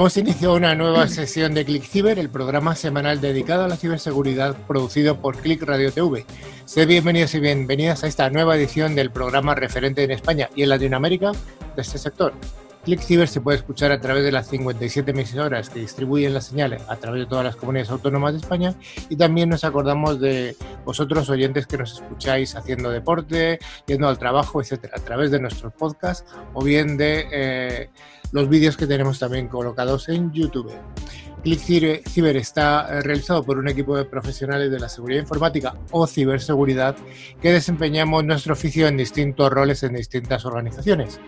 Damos inicio a una nueva sesión de Click Ciber, el programa semanal dedicado a la ciberseguridad producido por Click Radio TV. Sed bienvenidos y bienvenidas a esta nueva edición del programa referente en España y en Latinoamérica de este sector. Click Ciber se puede escuchar a través de las 57 emisoras que distribuyen las señales a través de todas las comunidades autónomas de España y también nos acordamos de vosotros oyentes que nos escucháis haciendo deporte, yendo al trabajo, etcétera, a través de nuestros podcasts o bien de los vídeos que tenemos también colocados en YouTube. Click Ciber está realizado por un equipo de profesionales de la seguridad informática o ciberseguridad que desempeñamos nuestro oficio en distintos roles en distintas organizaciones.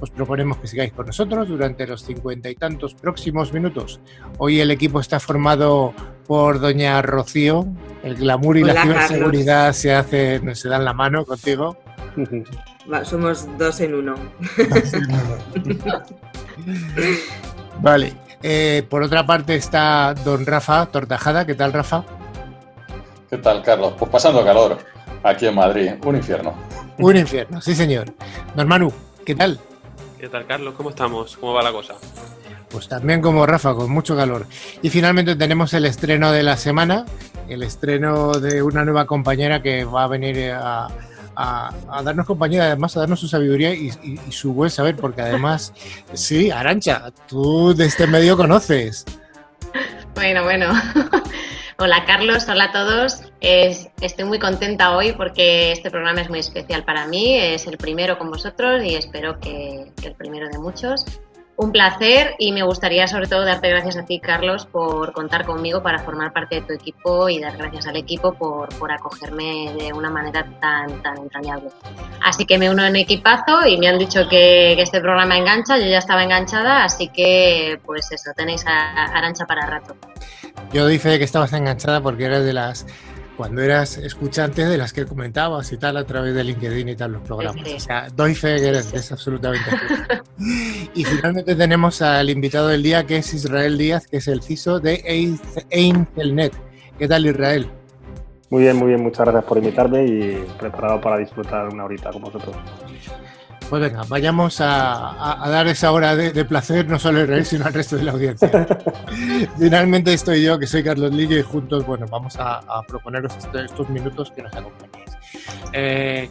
Os proponemos que sigáis con nosotros durante los cincuenta y tantos próximos minutos. Hoy el equipo está formado por doña Rocío. El glamour y la ciberseguridad se, hace, se dan la mano contigo. somos dos en uno. vale. Eh, por otra parte está don Rafa Tortajada. ¿Qué tal, Rafa? ¿Qué tal, Carlos? Pues pasando calor aquí en Madrid. Un infierno. Un infierno, sí, señor. Don Manu, ¿qué tal? ¿Qué tal, Carlos? ¿Cómo estamos? ¿Cómo va la cosa? Pues también como Rafa, con mucho calor. Y finalmente tenemos el estreno de la semana, el estreno de una nueva compañera que va a venir a, a, darnos compañía, además a darnos su sabiduría y, su buen saber, porque además, sí, Arancha, tú de este medio conoces. Bueno, bueno. Hola Carlos, hola a todos. estoy muy contenta hoy porque este programa es muy especial para mí. Es el primero con vosotros y espero que el primero de muchos. Un placer y me gustaría sobre todo darte gracias a ti, Carlos, por contar conmigo para formar parte de tu equipo y dar gracias al equipo por, por acogerme de una manera tan, tan entrañable. Así que me uno en equipazo y me han dicho que, que este programa engancha, yo ya estaba enganchada, así que pues eso, tenéis a Arancha para rato. Yo de que estabas enganchada porque eres de las cuando eras escuchante de las que comentabas y tal a través de LinkedIn y tal los programas. O sea, doy fe que eres, es absolutamente Y finalmente tenemos al invitado del día que es Israel Díaz, que es el CISO de Aintelnet. ¿Qué tal Israel? Muy bien, muy bien, muchas gracias por invitarme y preparado para disfrutar una horita con vosotros. Pues venga, vayamos a, dar esa hora de, placer no solo al rey, sino al resto de la audiencia. Finalmente estoy yo, que soy Carlos Lillo, y juntos, bueno, vamos a, proponeros este, estos minutos que nos acompañéis. Eh,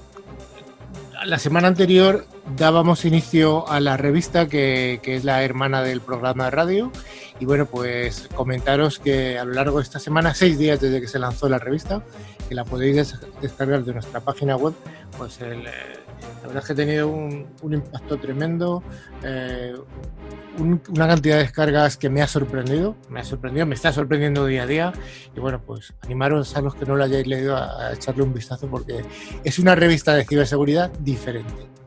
la semana anterior dábamos inicio a la revista que, que, es la hermana del programa de radio y bueno pues comentaros que a lo largo de esta semana, seis días desde que se lanzó la revista, que la podéis descargar de nuestra página web, pues el, eh, la verdad es que ha tenido un, impacto tremendo, eh, una cantidad de descargas que me ha sorprendido, me ha sorprendido, me está sorprendiendo día a día. Y bueno, pues animaros a los que no lo hayáis leído a echarle un vistazo porque es una revista de ciberseguridad diferente.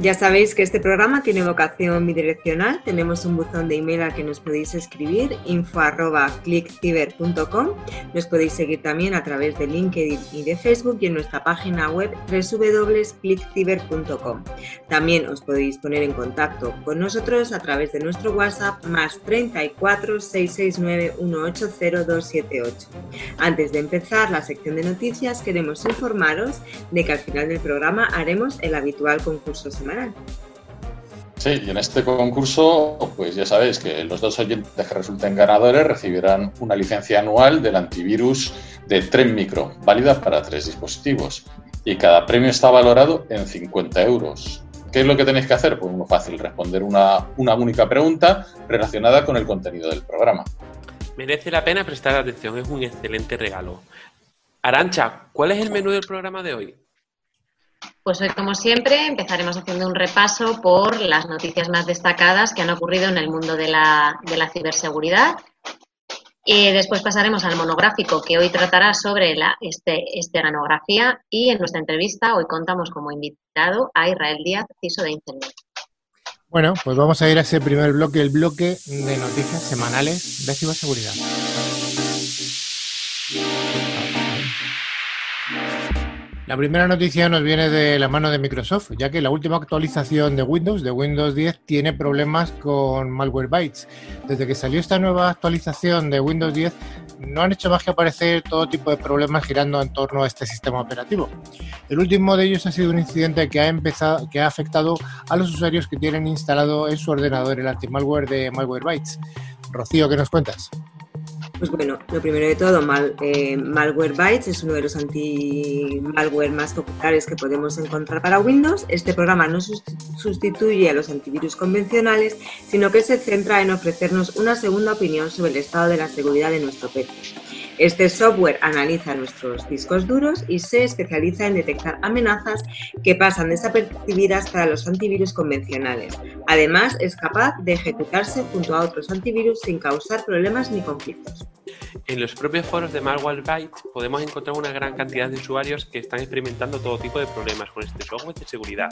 Ya sabéis que este programa tiene vocación bidireccional. Tenemos un buzón de email al que nos podéis escribir, info.clickciber.com. Nos podéis seguir también a través de LinkedIn y de Facebook y en nuestra página web www.clickciber.com. También os podéis poner en contacto con nosotros a través de nuestro WhatsApp más 34 669 180 278. Antes de empezar la sección de noticias, queremos informaros de que al final del programa haremos el habitual concurso semanal Sí, y en este concurso, pues ya sabéis que los dos oyentes que resulten ganadores recibirán una licencia anual del antivirus de Tren Micro, válida para tres dispositivos. Y cada premio está valorado en 50 euros. ¿Qué es lo que tenéis que hacer? Pues muy fácil, responder una, una única pregunta relacionada con el contenido del programa. Merece la pena prestar atención, es un excelente regalo. Arancha, ¿cuál es el menú del programa de hoy? Pues hoy, como siempre, empezaremos haciendo un repaso por las noticias más destacadas que han ocurrido en el mundo de la, ciberseguridad. Y después pasaremos al monográfico que hoy tratará sobre la este, esteganografía y en nuestra entrevista hoy contamos como invitado a Israel Díaz, CISO de Internet. Bueno, pues vamos a ir a ese primer bloque, el bloque de noticias semanales de ciberseguridad. La primera noticia nos viene de la mano de Microsoft, ya que la última actualización de Windows, de Windows 10, tiene problemas con Malwarebytes. Desde que salió esta nueva actualización de Windows 10, no han hecho más que aparecer todo tipo de problemas girando en torno a este sistema operativo. El último de ellos ha sido un incidente que ha, empezado, que ha afectado a los usuarios que tienen instalado en su ordenador el anti-malware de Malwarebytes. Rocío, ¿qué nos cuentas? Pues bueno, lo primero de todo, Mal, eh, Malwarebytes es uno de los anti-malware más populares que podemos encontrar para Windows. Este programa no sustituye a los antivirus convencionales, sino que se centra en ofrecernos una segunda opinión sobre el estado de la seguridad de nuestro PC. Este software analiza nuestros discos duros y se especializa en detectar amenazas que pasan desapercibidas para los antivirus convencionales. Además, es capaz de ejecutarse junto a otros antivirus sin causar problemas ni conflictos. En los propios foros de Malwarebytes podemos encontrar una gran cantidad de usuarios que están experimentando todo tipo de problemas con este software de seguridad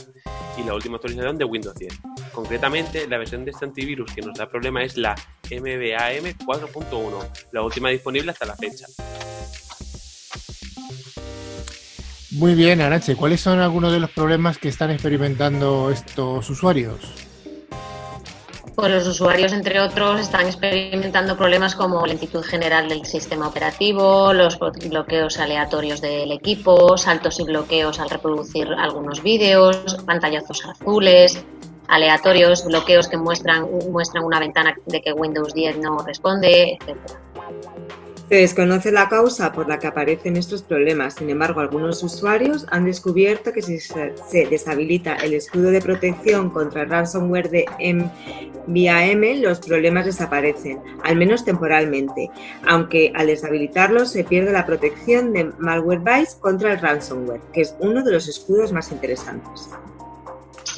y la última actualización de Windows 10. Concretamente, la versión de este antivirus que nos da problema es la MBAM 4.1, la última disponible hasta la fecha. Muy bien, Aranche, ¿cuáles son algunos de los problemas que están experimentando estos usuarios? Pues los usuarios, entre otros, están experimentando problemas como lentitud general del sistema operativo, los bloqueos aleatorios del equipo, saltos y bloqueos al reproducir algunos vídeos, pantallazos azules, aleatorios, bloqueos que muestran, muestran una ventana de que Windows 10 no responde, etcétera. Se desconoce la causa por la que aparecen estos problemas, sin embargo algunos usuarios han descubierto que si se deshabilita el escudo de protección contra el ransomware de MVAM, los problemas desaparecen, al menos temporalmente, aunque al deshabilitarlo se pierde la protección de Malwarebytes contra el ransomware, que es uno de los escudos más interesantes.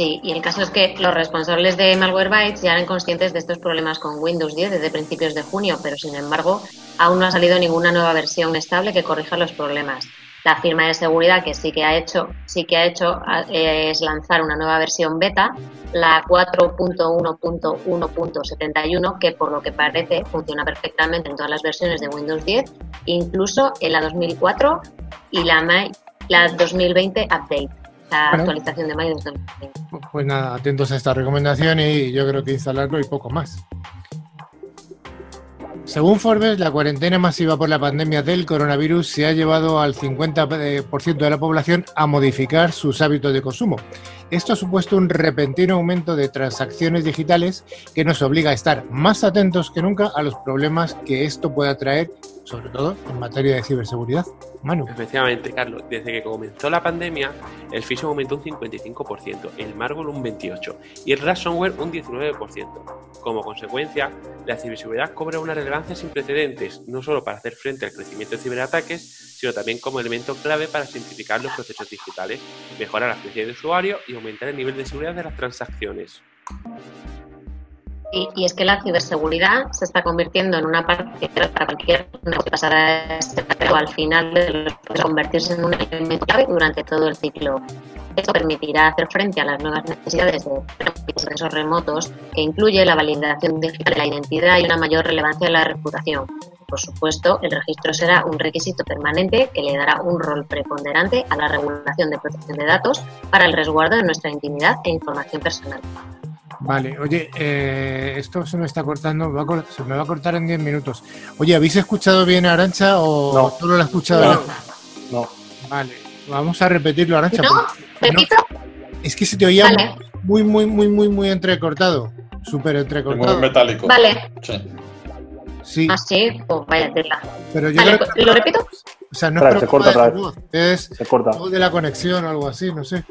Sí, y el caso es que los responsables de Malwarebytes ya eran conscientes de estos problemas con Windows 10 desde principios de junio, pero sin embargo aún no ha salido ninguna nueva versión estable que corrija los problemas. La firma de seguridad que sí que ha hecho, sí que ha hecho es lanzar una nueva versión beta, la 4.1.1.71, que por lo que parece funciona perfectamente en todas las versiones de Windows 10, incluso en la 2004 y la, la 2020 Update la actualización de mayo de 2020. Pues nada, atentos a esta recomendación y yo creo que instalarlo y poco más. Según Forbes, la cuarentena masiva por la pandemia del coronavirus se ha llevado al 50% de la población a modificar sus hábitos de consumo. Esto ha supuesto un repentino aumento de transacciones digitales que nos obliga a estar más atentos que nunca a los problemas que esto pueda traer, sobre todo en materia de ciberseguridad. Manu. Efectivamente, Carlos, desde que comenzó la pandemia, el phishing aumentó un 55%, el Marvel un 28% y el ransomware un 19%. Como consecuencia, la ciberseguridad cobra una relevancia sin precedentes, no solo para hacer frente al crecimiento de ciberataques, sino también como elemento clave para simplificar los procesos digitales, mejorar la experiencia de usuario y aumentar el nivel de seguridad de las transacciones. Y, es que la ciberseguridad se está convirtiendo en una parte para cualquier negocio pasar a este al final de convertirse en un elemento clave durante todo el ciclo. Esto permitirá hacer frente a las nuevas necesidades de procesos remotos, que incluye la validación digital de la identidad y una mayor relevancia de la reputación. Por supuesto, el registro será un requisito permanente que le dará un rol preponderante a la regulación de protección de datos para el resguardo de nuestra intimidad e información personal. Vale, oye, eh, esto se me está cortando, se me va a cortar en 10 minutos. Oye, ¿habéis escuchado bien a Arancha o no. solo lo has escuchado? No. no. Vale, vamos a repetirlo, Arancha. ¿No? ¿Repito? es que se te oía muy, muy, muy, muy, muy entrecortado. Súper entrecortado. Muy metálico. Vale. Sí. Sí. Ah, sí, pues vaya tela. Pero yo Vale, creo que- ¿lo repito? O sea, no Espera, es se corta de otra tu vez. voz, es Se corta. de la conexión o algo así, no sé.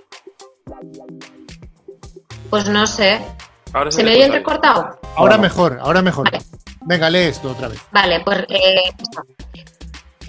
Pues no sé. Ahora ¿Se me oye entrecortado? Ahora mejor, ahora mejor. Vale. Venga, lee esto otra vez. Vale, pues eh.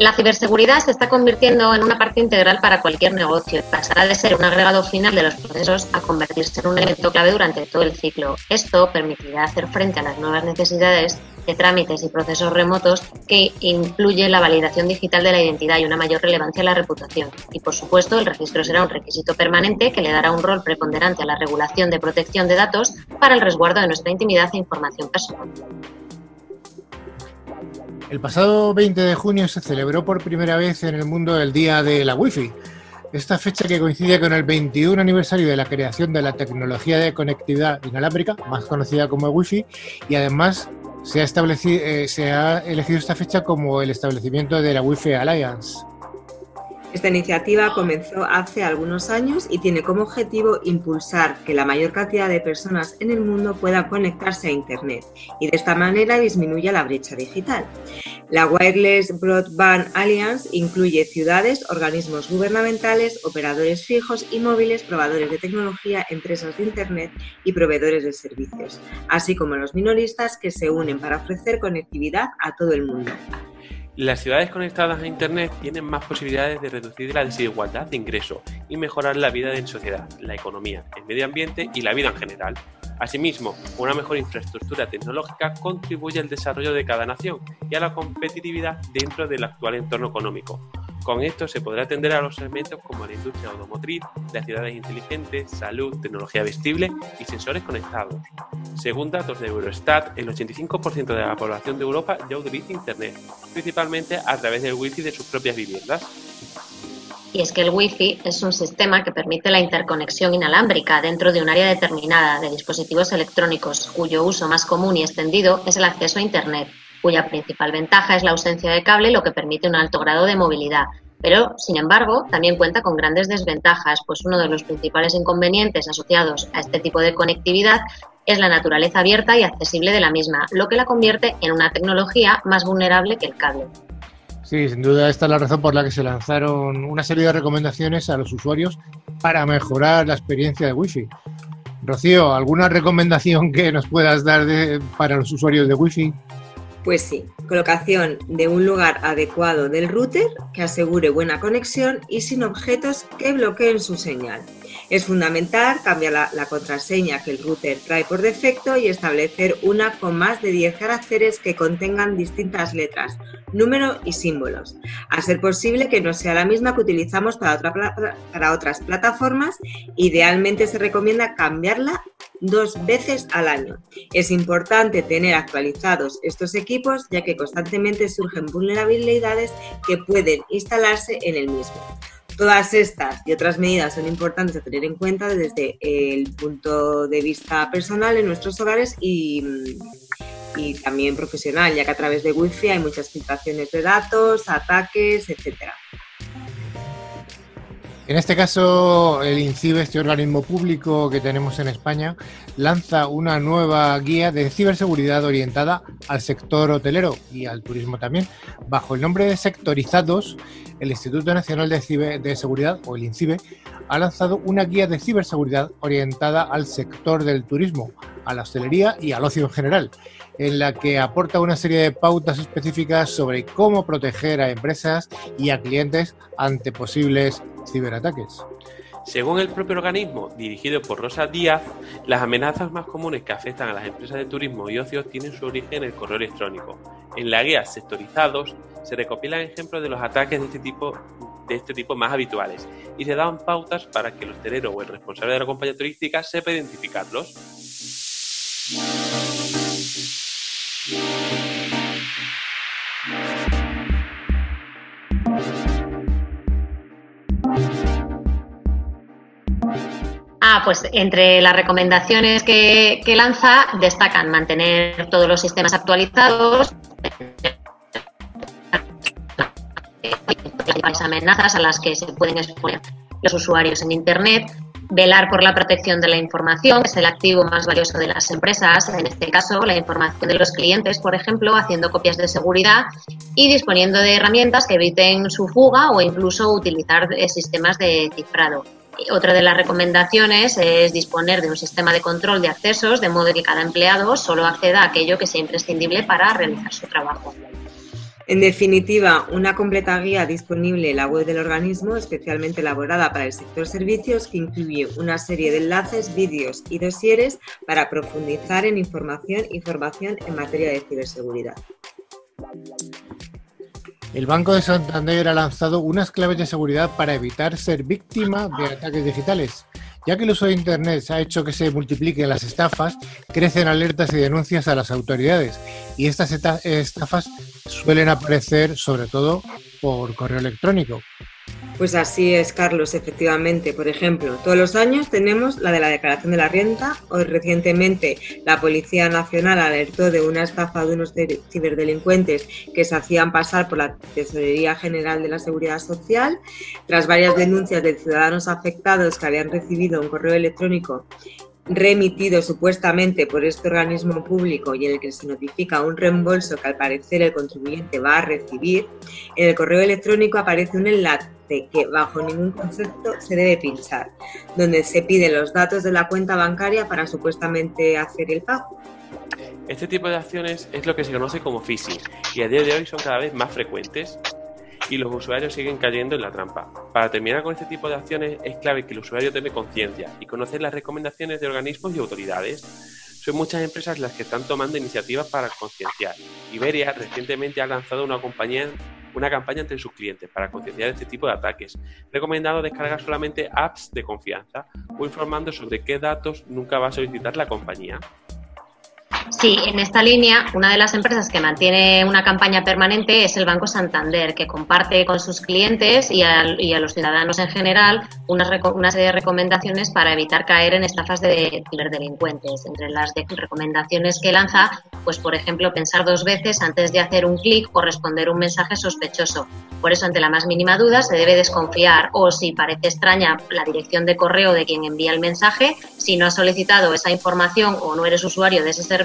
La ciberseguridad se está convirtiendo en una parte integral para cualquier negocio. Pasará de ser un agregado final de los procesos a convertirse en un elemento clave durante todo el ciclo. Esto permitirá hacer frente a las nuevas necesidades de trámites y procesos remotos que incluye la validación digital de la identidad y una mayor relevancia a la reputación. Y por supuesto, el registro será un requisito permanente que le dará un rol preponderante a la regulación de protección de datos para el resguardo de nuestra intimidad e información personal. El pasado 20 de junio se celebró por primera vez en el mundo el Día de la Wi-Fi. Esta fecha que coincide con el 21 aniversario de la creación de la tecnología de conectividad inalámbrica, más conocida como Wi-Fi, y además se ha, establecido, eh, se ha elegido esta fecha como el establecimiento de la Wi-Fi Alliance. Esta iniciativa comenzó hace algunos años y tiene como objetivo impulsar que la mayor cantidad de personas en el mundo puedan conectarse a Internet y de esta manera disminuya la brecha digital. La Wireless Broadband Alliance incluye ciudades, organismos gubernamentales, operadores fijos y móviles, probadores de tecnología, empresas de Internet y proveedores de servicios, así como los minoristas que se unen para ofrecer conectividad a todo el mundo. Las ciudades conectadas a Internet tienen más posibilidades de reducir la desigualdad de ingreso y mejorar la vida en sociedad, la economía, el medio ambiente y la vida en general. Asimismo, una mejor infraestructura tecnológica contribuye al desarrollo de cada nación y a la competitividad dentro del actual entorno económico, con esto se podrá atender a los segmentos como la industria automotriz, las ciudades inteligentes, salud, tecnología vestible y sensores conectados. Según datos de Eurostat, el 85% de la población de Europa ya utiliza Internet, principalmente a través del Wi-Fi de sus propias viviendas. Y es que el Wi-Fi es un sistema que permite la interconexión inalámbrica dentro de un área determinada de dispositivos electrónicos, cuyo uso más común y extendido es el acceso a Internet cuya principal ventaja es la ausencia de cable, lo que permite un alto grado de movilidad. Pero, sin embargo, también cuenta con grandes desventajas, pues uno de los principales inconvenientes asociados a este tipo de conectividad es la naturaleza abierta y accesible de la misma, lo que la convierte en una tecnología más vulnerable que el cable. Sí, sin duda esta es la razón por la que se lanzaron una serie de recomendaciones a los usuarios para mejorar la experiencia de Wi-Fi. Rocío, ¿alguna recomendación que nos puedas dar para los usuarios de Wi-Fi? Pues sí, colocación de un lugar adecuado del router que asegure buena conexión y sin objetos que bloqueen su señal. Es fundamental cambiar la, contraseña que el router trae por defecto y establecer una con más de 10 caracteres que contengan distintas letras, números y símbolos. A ser posible que no sea la misma que utilizamos para otras plataformas, idealmente se recomienda cambiarla dos veces al año. Es importante tener actualizados estos equipos ya que constantemente surgen vulnerabilidades que pueden instalarse en el mismo. Todas estas y otras medidas son importantes a tener en cuenta desde el punto de vista personal en nuestros hogares y, y también profesional, ya que a través de Wi-Fi hay muchas filtraciones de datos, ataques, etcétera. En este caso, el INCIBE, este organismo público que tenemos en España, lanza una nueva guía de ciberseguridad orientada al sector hotelero y al turismo también. Bajo el nombre de Sectorizados, el Instituto Nacional de, de Seguridad, o el INCIBE, ha lanzado una guía de ciberseguridad orientada al sector del turismo, a la hostelería y al ocio en general, en la que aporta una serie de pautas específicas sobre cómo proteger a empresas y a clientes ante posibles ciberataques. Según el propio organismo, dirigido por Rosa Díaz, las amenazas más comunes que afectan a las empresas de turismo y ocio tienen su origen en el correo electrónico. En la guía Sectorizados se recopilan ejemplos de los ataques de este tipo de este tipo más habituales y se dan pautas para que el hostelero o el responsable de la compañía turística sepa identificarlos. Pues entre las recomendaciones que, lanza destacan mantener todos los sistemas actualizados, las amenazas a las que se pueden exponer los usuarios en Internet, velar por la protección de la información, que es el activo más valioso de las empresas, en este caso la información de los clientes, por ejemplo, haciendo copias de seguridad y disponiendo de herramientas que eviten su fuga o incluso utilizar sistemas de cifrado. Otra de las recomendaciones es disponer de un sistema de control de accesos, de modo que cada empleado solo acceda a aquello que sea imprescindible para realizar su trabajo. En definitiva, una completa guía disponible en la web del organismo, especialmente elaborada para el sector servicios, que incluye una serie de enlaces, vídeos y dosieres para profundizar en información y formación en materia de ciberseguridad. El Banco de Santander ha lanzado unas claves de seguridad para evitar ser víctima de ataques digitales. Ya que el uso de Internet ha hecho que se multipliquen las estafas, crecen alertas y denuncias a las autoridades. Y estas estafas suelen aparecer sobre todo por correo electrónico. Pues así es, Carlos, efectivamente. Por ejemplo, todos los años tenemos la de la declaración de la renta. Hoy recientemente la Policía Nacional alertó de una estafa de unos ciberdelincuentes que se hacían pasar por la Tesorería General de la Seguridad Social. Tras varias denuncias de ciudadanos afectados que habían recibido un correo electrónico remitido supuestamente por este organismo público y en el que se notifica un reembolso que al parecer el contribuyente va a recibir, en el correo electrónico aparece un enlace que bajo ningún concepto se debe pinchar, donde se piden los datos de la cuenta bancaria para supuestamente hacer el pago. Este tipo de acciones es lo que se conoce como phishing y a día de hoy son cada vez más frecuentes y los usuarios siguen cayendo en la trampa. Para terminar con este tipo de acciones es clave que el usuario tome conciencia y conocer las recomendaciones de organismos y autoridades. Son muchas empresas las que están tomando iniciativas para concienciar. Iberia recientemente ha lanzado una campaña entre sus clientes para concienciar este tipo de ataques, recomendando descargar solamente apps de confianza o informando sobre qué datos nunca va a solicitar la compañía. Sí, en esta línea, una de las empresas que mantiene una campaña permanente es el Banco Santander, que comparte con sus clientes y a, los ciudadanos en general una, serie de recomendaciones para evitar caer en estafas de ciberdelincuentes. Entre las recomendaciones que lanza, pues por ejemplo, pensar dos veces antes de hacer un clic o responder un mensaje sospechoso. Por eso, ante la más mínima duda, se debe desconfiar o si parece extraña la dirección de correo de quien envía el mensaje, si no ha solicitado esa información o no eres usuario de ese servicio,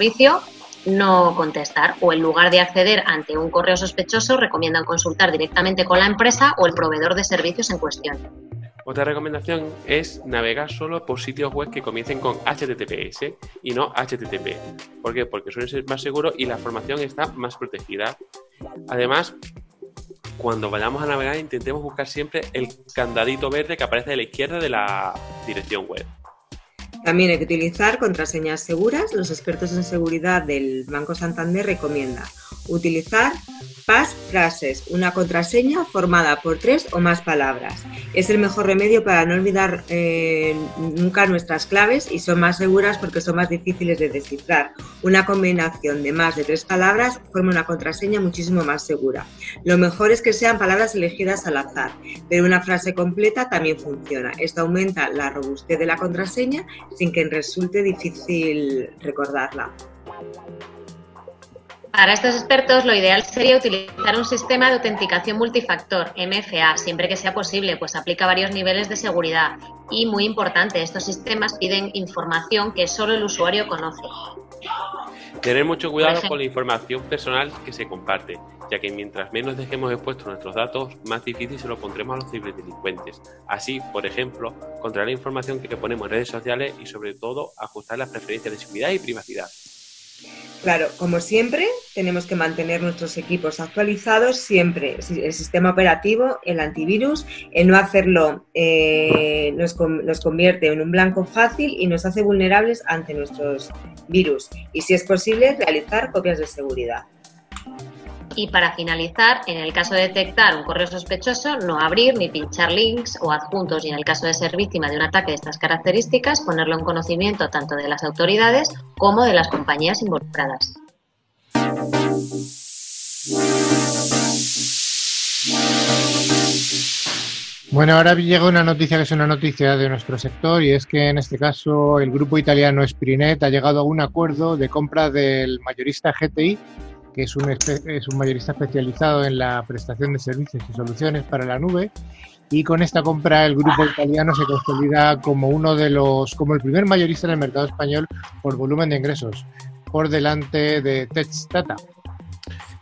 no contestar o en lugar de acceder ante un correo sospechoso recomiendan consultar directamente con la empresa o el proveedor de servicios en cuestión. Otra recomendación es navegar solo por sitios web que comiencen con HTTPS y no HTTP. ¿Por qué? Porque suelen ser más seguros y la información está más protegida. Además, cuando vayamos a navegar intentemos buscar siempre el candadito verde que aparece a la izquierda de la dirección web. También hay que utilizar contraseñas seguras. Los expertos en seguridad del Banco Santander recomiendan utilizar frases, una contraseña formada por tres o más palabras. Es el mejor remedio para no olvidar eh, nunca nuestras claves y son más seguras porque son más difíciles de descifrar. Una combinación de más de tres palabras forma una contraseña muchísimo más segura. Lo mejor es que sean palabras elegidas al azar, pero una frase completa también funciona. Esto aumenta la robustez de la contraseña sin que resulte difícil recordarla. Para estos expertos, lo ideal sería utilizar un sistema de autenticación multifactor, MFA, siempre que sea posible, pues aplica varios niveles de seguridad. Y muy importante, estos sistemas piden información que solo el usuario conoce. Tener mucho cuidado con la información personal que se comparte, ya que mientras menos dejemos expuestos nuestros datos, más difícil se lo pondremos a los ciberdelincuentes. Así, por ejemplo, controlar la información que ponemos en redes sociales y sobre todo ajustar las preferencias de seguridad y privacidad. Claro, como siempre, tenemos que mantener nuestros equipos actualizados siempre. El sistema operativo, el antivirus, el no hacerlo eh, nos, nos, convierte en un blanco fácil y nos hace vulnerables ante nuestros virus. Y si es posible, realizar copias de seguridad. Y para finalizar, en el caso de detectar un correo sospechoso, no abrir ni pinchar links o adjuntos y en el caso de ser víctima de un ataque de estas características, ponerlo en conocimiento tanto de las autoridades como de las compañías involucradas. Bueno, ahora llega una noticia que es una noticia de nuestro sector y es que en este caso el grupo italiano Sprinet ha llegado a un acuerdo de compra del mayorista GTI que es un, es un mayorista especializado en la prestación de servicios y soluciones para la nube. Y con esta compra el grupo italiano se consolida como uno de los, como el primer mayorista en el mercado español por volumen de ingresos, por delante de Data.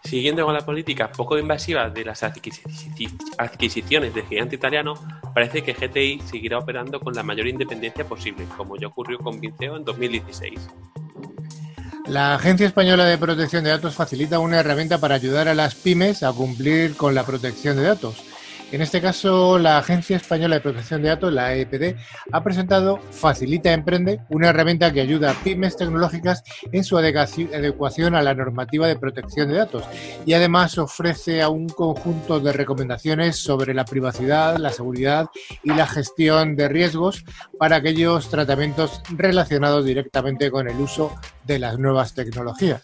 Siguiendo con la política poco invasiva de las adquisiciones del gigante italiano, parece que GTI seguirá operando con la mayor independencia posible, como ya ocurrió con Vinceo en 2016. La Agencia Española de Protección de Datos facilita una herramienta para ayudar a las pymes a cumplir con la protección de datos. En este caso, la Agencia Española de Protección de Datos, la AEPD, ha presentado Facilita Emprende, una herramienta que ayuda a pymes tecnológicas en su adecuación a la normativa de protección de datos y además ofrece a un conjunto de recomendaciones sobre la privacidad, la seguridad y la gestión de riesgos para aquellos tratamientos relacionados directamente con el uso de las nuevas tecnologías.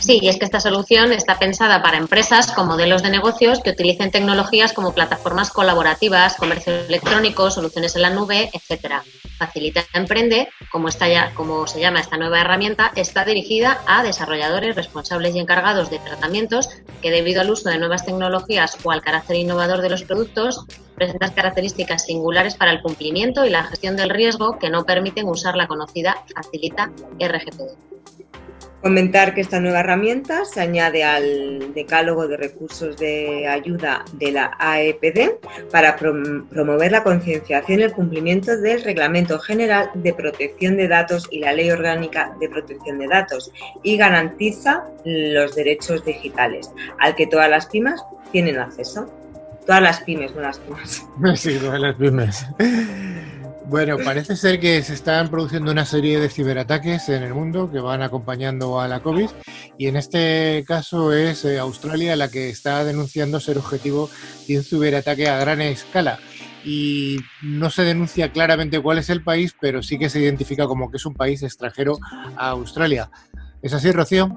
Sí, y es que esta solución está pensada para empresas con modelos de negocios que utilicen tecnologías como plataformas colaborativas, comercio electrónico, soluciones en la nube, etcétera. Facilita Emprende, como, está ya, como se llama esta nueva herramienta, está dirigida a desarrolladores responsables y encargados de tratamientos que debido al uso de nuevas tecnologías o al carácter innovador de los productos presentan características singulares para el cumplimiento y la gestión del riesgo que no permiten usar la conocida Facilita RGPD. Comentar que esta nueva herramienta se añade al decálogo de recursos de ayuda de la AEPD para promover la concienciación y el cumplimiento del Reglamento General de Protección de Datos y la Ley Orgánica de Protección de Datos y garantiza los derechos digitales al que todas las pymes tienen acceso. Todas las pymes, no las pymes. Sí, todas las pymes. Bueno, parece ser que se están produciendo una serie de ciberataques en el mundo que van acompañando a la COVID y en este caso es eh, Australia la que está denunciando ser objetivo de un ciberataque a gran escala y no se denuncia claramente cuál es el país, pero sí que se identifica como que es un país extranjero a Australia. ¿Es así, Rocío?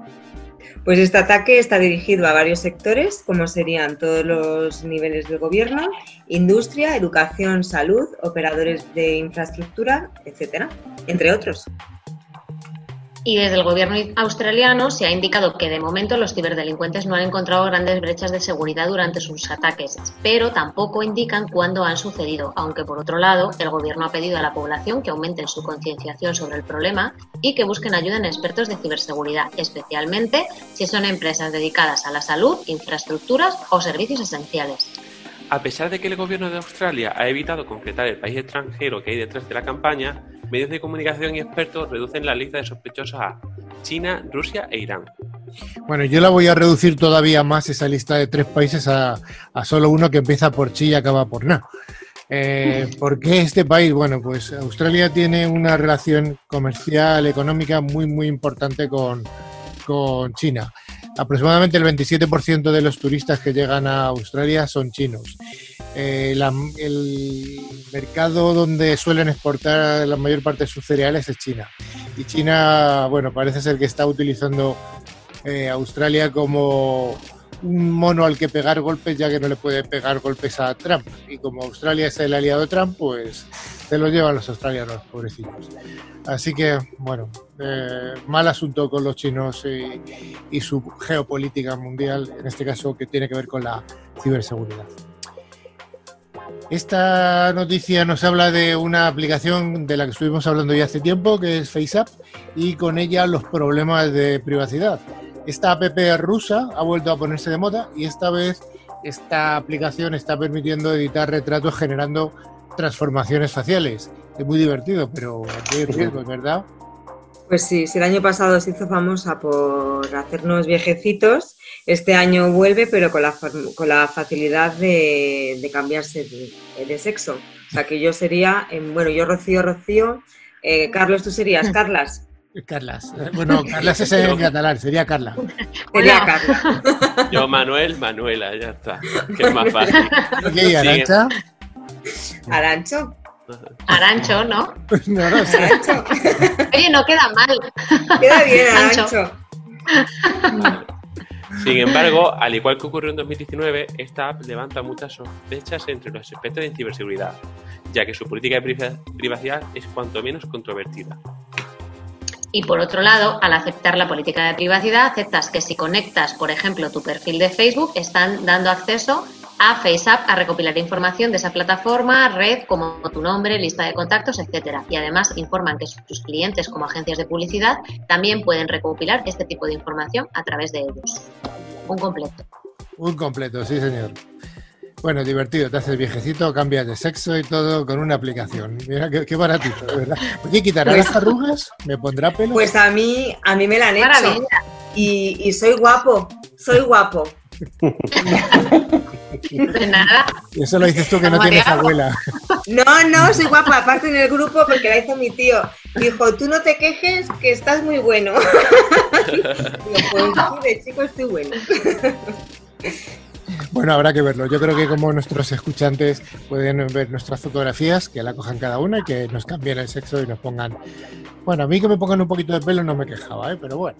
Pues este ataque está dirigido a varios sectores, como serían todos los niveles del gobierno, industria, educación, salud, operadores de infraestructura, etcétera, entre otros. Y desde el gobierno australiano se ha indicado que de momento los ciberdelincuentes no han encontrado grandes brechas de seguridad durante sus ataques, pero tampoco indican cuándo han sucedido, aunque por otro lado el gobierno ha pedido a la población que aumenten su concienciación sobre el problema y que busquen ayuda en expertos de ciberseguridad, especialmente si son empresas dedicadas a la salud, infraestructuras o servicios esenciales. A pesar de que el gobierno de Australia ha evitado concretar el país extranjero que hay detrás de la campaña, medios de comunicación y expertos reducen la lista de sospechosos a China, Rusia e Irán. Bueno, yo la voy a reducir todavía más esa lista de tres países a, solo uno que empieza por Chi y acaba por Na. Eh, ¿Por qué este país? Bueno, pues Australia tiene una relación comercial, económica muy, muy importante con, con China. Aproximadamente el 27% de los turistas que llegan a Australia son chinos. Eh, el mercado donde suelen exportar la mayor parte de sus cereales es China. Y China, bueno, parece ser que está utilizando eh, Australia como un mono al que pegar golpes, ya que no le puede pegar golpes a Trump. Y como Australia es el aliado de Trump, pues se lo llevan los australianos, pobrecillos. Así que, bueno, eh, mal asunto con los chinos y su geopolítica mundial, en este caso que tiene que ver con la ciberseguridad. Esta noticia nos habla de una aplicación de la que estuvimos hablando ya hace tiempo, que es FaceApp, y con ella los problemas de privacidad. Esta app rusa ha vuelto a ponerse de moda y esta vez esta aplicación está permitiendo editar retratos generando transformaciones faciales. Es muy divertido, pero hay riesgos, ¿verdad? Pues sí, si el año pasado se hizo famosa por hacernos viejecitos, este año vuelve, pero con la, con la facilidad de, cambiarse de, sexo. O sea, que yo sería, bueno, yo Rocío, Rocío, eh, Carlos, tú serías Carlas. Carlas. Bueno, Carlas es en catalán, sería Carla. Sería Carla. Yo Manuel, Manuela, ya está. Qué más fácil. ¿Y Arancha? Arancho. Arancho, ¿no? No, no sé. Oye, no queda mal. Queda bien, Arancho. Sin embargo, al igual que ocurrió en 2019, esta app levanta muchas sospechas entre los expertos en ciberseguridad, ya que su política de privacidad es cuanto menos controvertida. Y por otro lado, al aceptar la política de privacidad, aceptas que si conectas, por ejemplo, tu perfil de Facebook, están dando acceso a FaceApp a recopilar información de esa plataforma, red, como tu nombre, lista de contactos, etcétera. Y además informan que sus clientes, como agencias de publicidad, también pueden recopilar este tipo de información a través de ellos. Un completo. Un completo, sí, señor. Bueno, divertido, te haces viejecito, cambias de sexo y todo con una aplicación. Mira qué, baratito, ¿verdad? Oye, ¿quitará pues las arrugas? ¿Me pondrá pelo? Pues a mí, a mí me la han hecho. Y, y soy guapo, soy guapo. De nada. eso lo dices tú que no tienes abuela. No, no, soy guapa, aparte en el grupo porque la hizo mi tío. Dijo, tú no te quejes que estás muy bueno. Digo, pues de chico estoy bueno. Bueno, habrá que verlo. Yo creo que como nuestros escuchantes pueden ver nuestras fotografías, que la cojan cada una y que nos cambien el sexo y nos pongan Bueno, a mí que me pongan un poquito de pelo no me quejaba, ¿eh? pero bueno.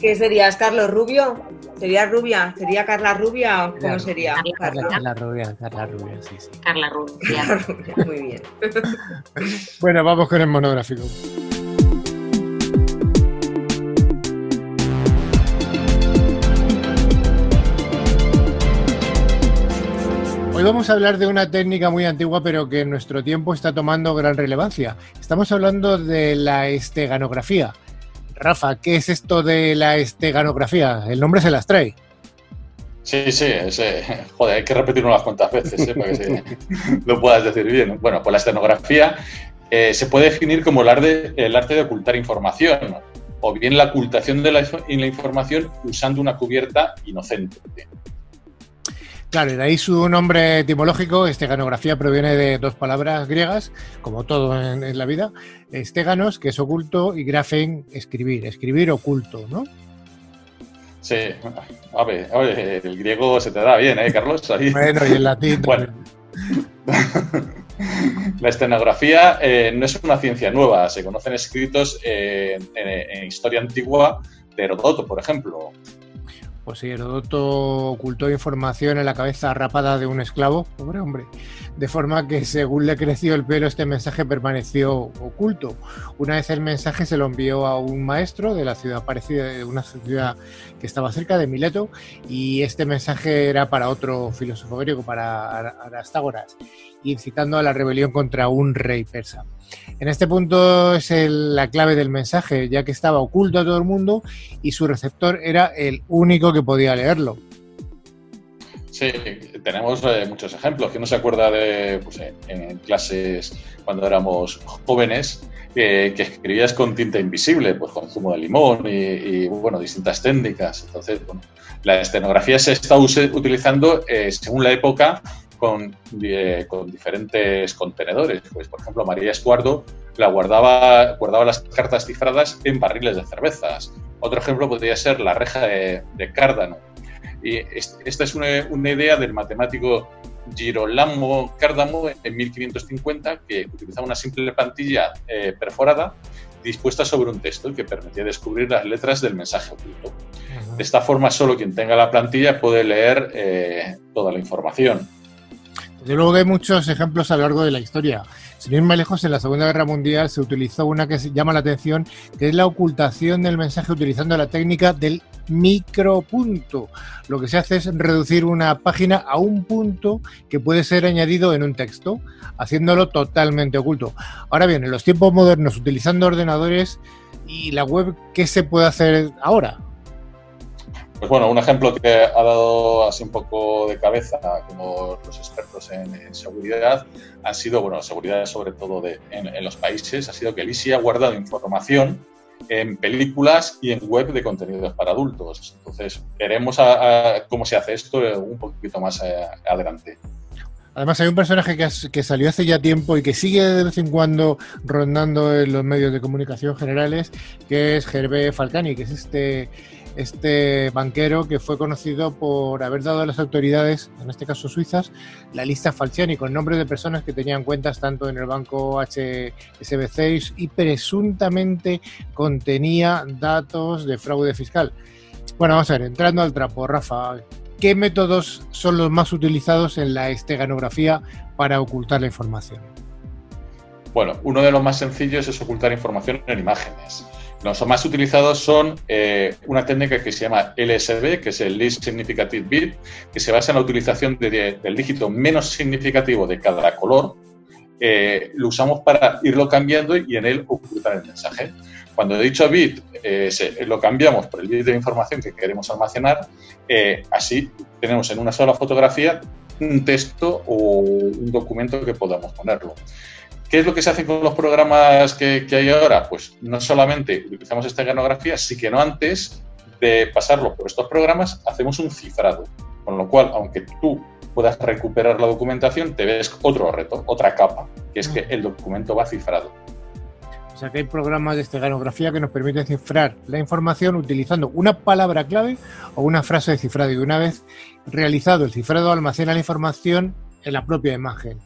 ¿Qué, serías, Carlos Rubio? ¿Sería rubia? ¿Sería Carla Rubia o cómo sería? Carla, Carla, Rubia, Carla Rubia, sí, sí. Carla Rubia. Carla Rubia, muy bien. bueno, vamos con el monográfico. Hoy vamos a hablar de una técnica muy antigua, pero que en nuestro tiempo está tomando gran relevancia. Estamos hablando de la esteganografía. Rafa, ¿qué es esto de la esteganografía? El nombre se las trae. Sí, sí, joder, hay que repetirlo unas cuantas veces ¿eh? para que lo puedas decir bien. Bueno, pues la estenografía eh, se puede definir como el arte, el arte de ocultar información, o bien la ocultación de la, la información usando una cubierta inocente. Claro, y de ahí su nombre etimológico, esteganografía, proviene de dos palabras griegas, como todo en, la vida. Esteganos, que es oculto, y grafen, escribir, escribir oculto, ¿no? Sí, a ver, el griego se te da bien, ¿eh, Carlos? Bueno, y el latín. bueno. La estenografía eh, no es una ciencia nueva, se conocen escritos en, en, historia antigua de Herodoto, por ejemplo, pues sí, Herodoto ocultó información en la cabeza rapada de un esclavo, pobre hombre, de forma que según le creció el pelo este mensaje permaneció oculto. Una vez el mensaje se lo envió a un maestro de la ciudad parecida, de una ciudad que estaba cerca de Mileto, y este mensaje era para otro filósofo griego, para Arastágoras, incitando a la rebelión contra un rey persa. En este punto es la clave del mensaje, ya que estaba oculto a todo el mundo y su receptor era el único que podía leerlo. Sí, tenemos eh, muchos ejemplos. ¿Quién no se acuerda de pues, en, clases cuando éramos jóvenes que escribías con tinta invisible, pues con zumo de limón y, bueno, distintas técnicas? Entonces, bueno, la escenografía se está utilizando eh, según la época con, eh, con, diferentes contenedores. Pues, por ejemplo, María Estuardo la guardaba, guardaba las cartas cifradas en barriles de cervezas. Otro ejemplo podría ser la reja de, Cárdano. Y esta es una, una, idea del matemático Girolamo Cárdamo en 1550 que utilizaba una simple plantilla eh, perforada dispuesta sobre un texto y que permitía descubrir las letras del mensaje oculto. De esta forma, solo quien tenga la plantilla puede leer eh, toda la información. Desde luego hay muchos ejemplos a lo largo de la historia. Sin ir más lejos, en la Segunda Guerra Mundial se utilizó una que llama la atención, que es la ocultación del mensaje utilizando la técnica del micropunto. Lo que se hace es reducir una página a un punto que puede ser añadido en un texto, haciéndolo totalmente oculto. Ahora bien, en los tiempos modernos, utilizando ordenadores y la web, ¿qué se puede hacer ahora? Pues bueno, un ejemplo que ha dado así un poco de cabeza, como los expertos en, seguridad, han sido, bueno, seguridad sobre todo de, en, los países, ha sido que el ISI ha guardado información en películas y en web de contenidos para adultos. Entonces, veremos cómo se hace esto un poquito más eh, adelante. Además, hay un personaje que, que, salió hace ya tiempo y que sigue de vez en cuando rondando en los medios de comunicación generales, que es Gervé Falcani, que es este este banquero que fue conocido por haber dado a las autoridades, en este caso suizas, la lista Falciani con nombres de personas que tenían cuentas tanto en el banco HSBC y presuntamente contenía datos de fraude fiscal. Bueno, vamos a ver, entrando al trapo, Rafa, ¿qué métodos son los más utilizados en la esteganografía para ocultar la información? Bueno, uno de los más sencillos es ocultar información en imágenes. Los más utilizados son eh, una técnica que se llama LSB, que es el Least Significative Bit, que se basa en la utilización del dígito menos significativo de cada color. Eh, lo usamos para irlo cambiando y en él ocultar el mensaje. Cuando dicho bit, eh, lo cambiamos por el bit de información que queremos almacenar. así tenemos en una sola fotografía un texto o un documento que podamos ponerlo. ¿Qué es lo que se hace con los programas que, hay ahora? Pues no solamente utilizamos esta ganografía, sí que no antes de pasarlo por estos programas, hacemos un cifrado. Con lo cual, aunque tú puedas recuperar la documentación, te ves otro reto, otra capa, que es que el documento va cifrado. O sea que hay programas de esteganografía que nos permiten cifrar la información utilizando una palabra clave o una frase de cifrado. Y una vez realizado el cifrado, almacena la información en la propia imagen.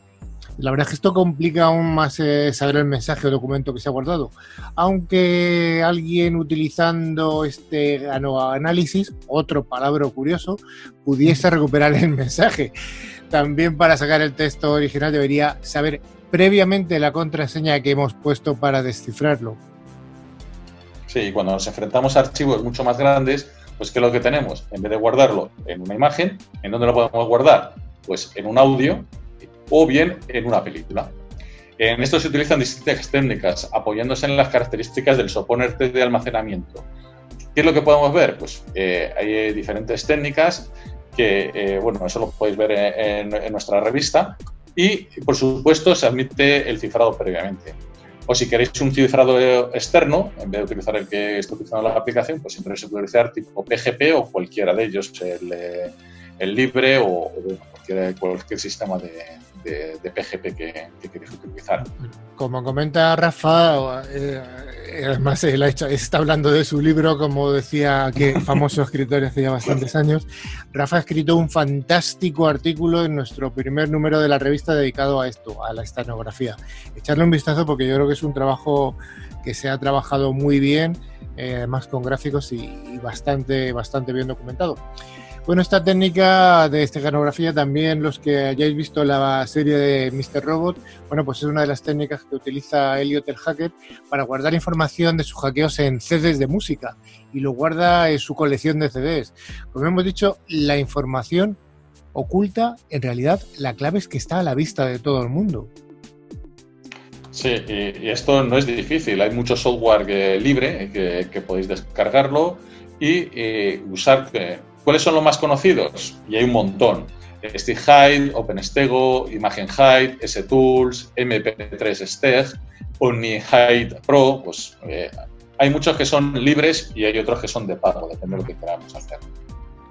La verdad es que esto complica aún más eh, saber el mensaje o documento que se ha guardado. Aunque alguien utilizando este análisis, otro palabra curioso, pudiese recuperar el mensaje. También para sacar el texto original debería saber previamente la contraseña que hemos puesto para descifrarlo. Sí, cuando nos enfrentamos a archivos mucho más grandes, pues ¿qué es lo que tenemos? En vez de guardarlo en una imagen, ¿en dónde lo podemos guardar? Pues en un audio o bien en una película. En esto se utilizan distintas técnicas apoyándose en las características del soporte de almacenamiento. ¿Qué es lo que podemos ver? Pues eh, hay diferentes técnicas que, eh, bueno, eso lo podéis ver en, en nuestra revista y, por supuesto, se admite el cifrado previamente. O si queréis un cifrado externo, en vez de utilizar el que está utilizando la aplicación, pues siempre se puede utilizar tipo PGP o cualquiera de ellos, el, eh, libre o, cualquier, sistema de, PGP que, queréis utilizar. Como comenta Rafa, eh, además él está hablando de su libro, como decía que famoso escritor hace ya bastantes años. Rafa ha escrito un fantástico artículo en nuestro primer número de la revista dedicado a esto, a la estanografía. Echarle un vistazo porque yo creo que es un trabajo que se ha trabajado muy bien, eh, además con gráficos y, bastante, bastante bien documentado. Bueno, esta técnica de esteganografía también los que hayáis visto la serie de Mr. Robot, bueno, pues es una de las técnicas que utiliza Elliot el hacker para guardar información de sus hackeos en CDs de música y lo guarda en su colección de CDs. Como hemos dicho, la información oculta, en realidad la clave es que está a la vista de todo el mundo. Sí, y, esto no es difícil. Hay mucho software libre que, podéis descargarlo y usar ¿Cuáles son los más conocidos? Y hay un montón. StickHide, OpenStego, ImagenHide, STools, MP3 Steg, OmniHide Pro, pues eh, hay muchos que son libres y hay otros que son de pago, depende de lo que queramos hacer.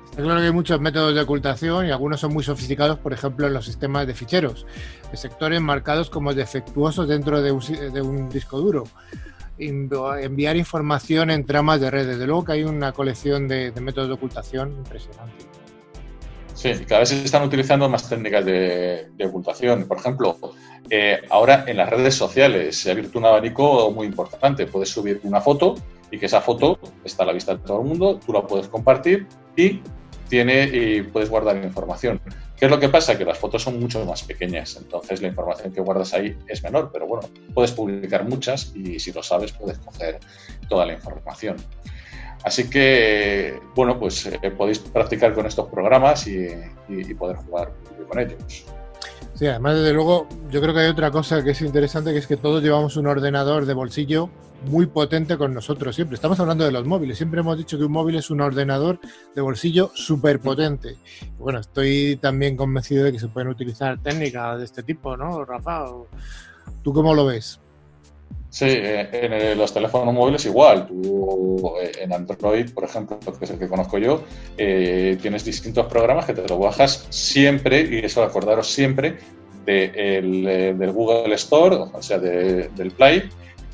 Está claro que hay muchos métodos de ocultación y algunos son muy sofisticados, por ejemplo, en los sistemas de ficheros, de sectores marcados como defectuosos dentro de un disco duro enviar información en tramas de red. Desde luego que hay una colección de, métodos de ocultación impresionante. Sí, cada vez se están utilizando más técnicas de, ocultación. Por ejemplo, eh, ahora en las redes sociales se ha abierto un abanico muy importante. Puedes subir una foto y que esa foto está a la vista de todo el mundo, tú la puedes compartir y tiene y puedes guardar información. ¿Qué es lo que pasa? Que las fotos son mucho más pequeñas, entonces la información que guardas ahí es menor, pero bueno, puedes publicar muchas y si lo sabes puedes coger toda la información. Así que, bueno, pues eh, podéis practicar con estos programas y, y poder jugar con ellos. Sí, además, desde luego, yo creo que hay otra cosa que es interesante, que es que todos llevamos un ordenador de bolsillo muy potente con nosotros siempre. Estamos hablando de los móviles. Siempre hemos dicho que un móvil es un ordenador de bolsillo súper potente. Bueno, estoy también convencido de que se pueden utilizar técnicas de este tipo, ¿no, Rafa? ¿Tú cómo lo ves? Sí, eh, en los teléfonos móviles igual. Tú eh, en Android, por ejemplo, que es el que conozco yo, eh, tienes distintos programas que te lo bajas siempre, y eso acordaros siempre, de del Google Store, o sea, del Play,